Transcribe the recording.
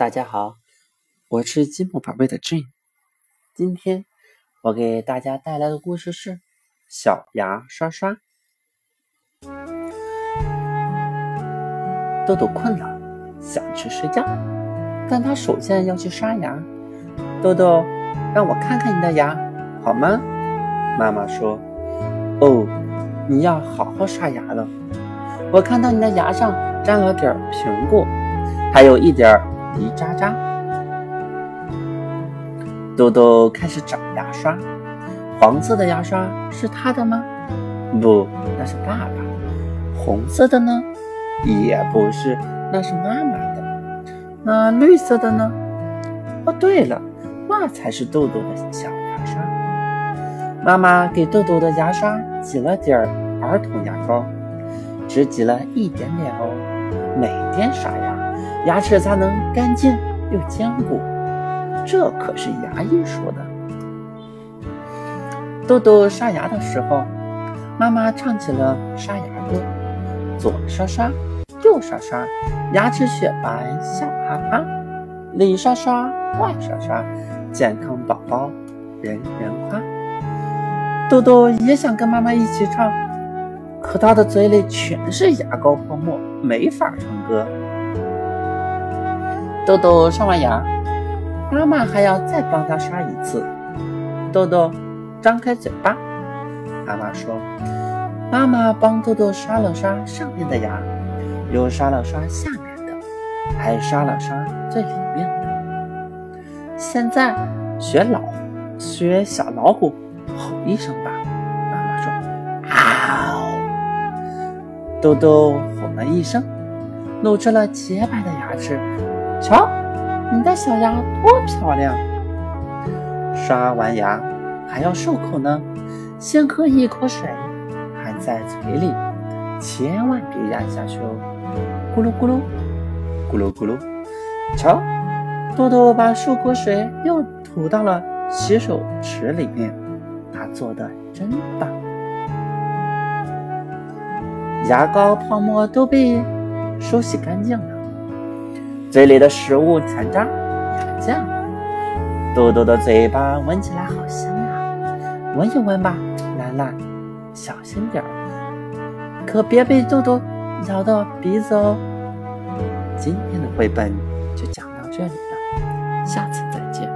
大家好，我是积木宝贝的 Jane。今天我给大家带来的故事是《小牙刷刷》。豆豆困了，想去睡觉，但他首先要去刷牙。豆豆，让我看看你的牙好吗？妈妈说：“哦，你要好好刷牙了。我看到你的牙上沾了点苹果，还有一点。”泥渣渣，豆豆开始找牙刷。黄色的牙刷是他的吗？不，那是爸爸。红色的呢？也不是，那是妈妈的。那绿色的呢？哦，对了，那才是豆豆的小牙刷。妈妈给豆豆的牙刷挤了点儿童牙膏，只挤了一点点哦。每天刷牙。牙齿才能干净又坚固，这可是牙医说的。豆豆刷牙的时候，妈妈唱起了刷牙歌：左刷刷，右刷刷，牙齿雪白笑哈哈；里刷刷，外刷刷，健康宝宝人人夸。豆豆也想跟妈妈一起唱，可他的嘴里全是牙膏泡沫，没法唱歌。豆豆刷完牙，妈妈还要再帮他刷一次。豆豆张开嘴巴，妈妈说：“妈妈帮豆豆刷了刷上面的牙，又刷了刷下面的，还刷了刷最里面的。现在学老学小老虎吼一声吧。”妈妈说：“嗷！”豆豆吼了一声，露出了洁白的牙齿。瞧，你的小牙多漂亮！刷完牙还要漱口呢，先喝一口水，含在嘴里，千万别咽下去哦。咕噜咕噜，咕噜咕噜。瞧，豆豆把漱口水又吐到了洗手池里面，他做的真棒。牙膏泡沫都被收洗干净了。嘴里的食物残渣也见了，豆豆的嘴巴闻起来好香啊！闻一闻吧，兰兰，小心点儿，可别被豆豆咬到鼻子哦。今天的绘本就讲到这里了，下次再见。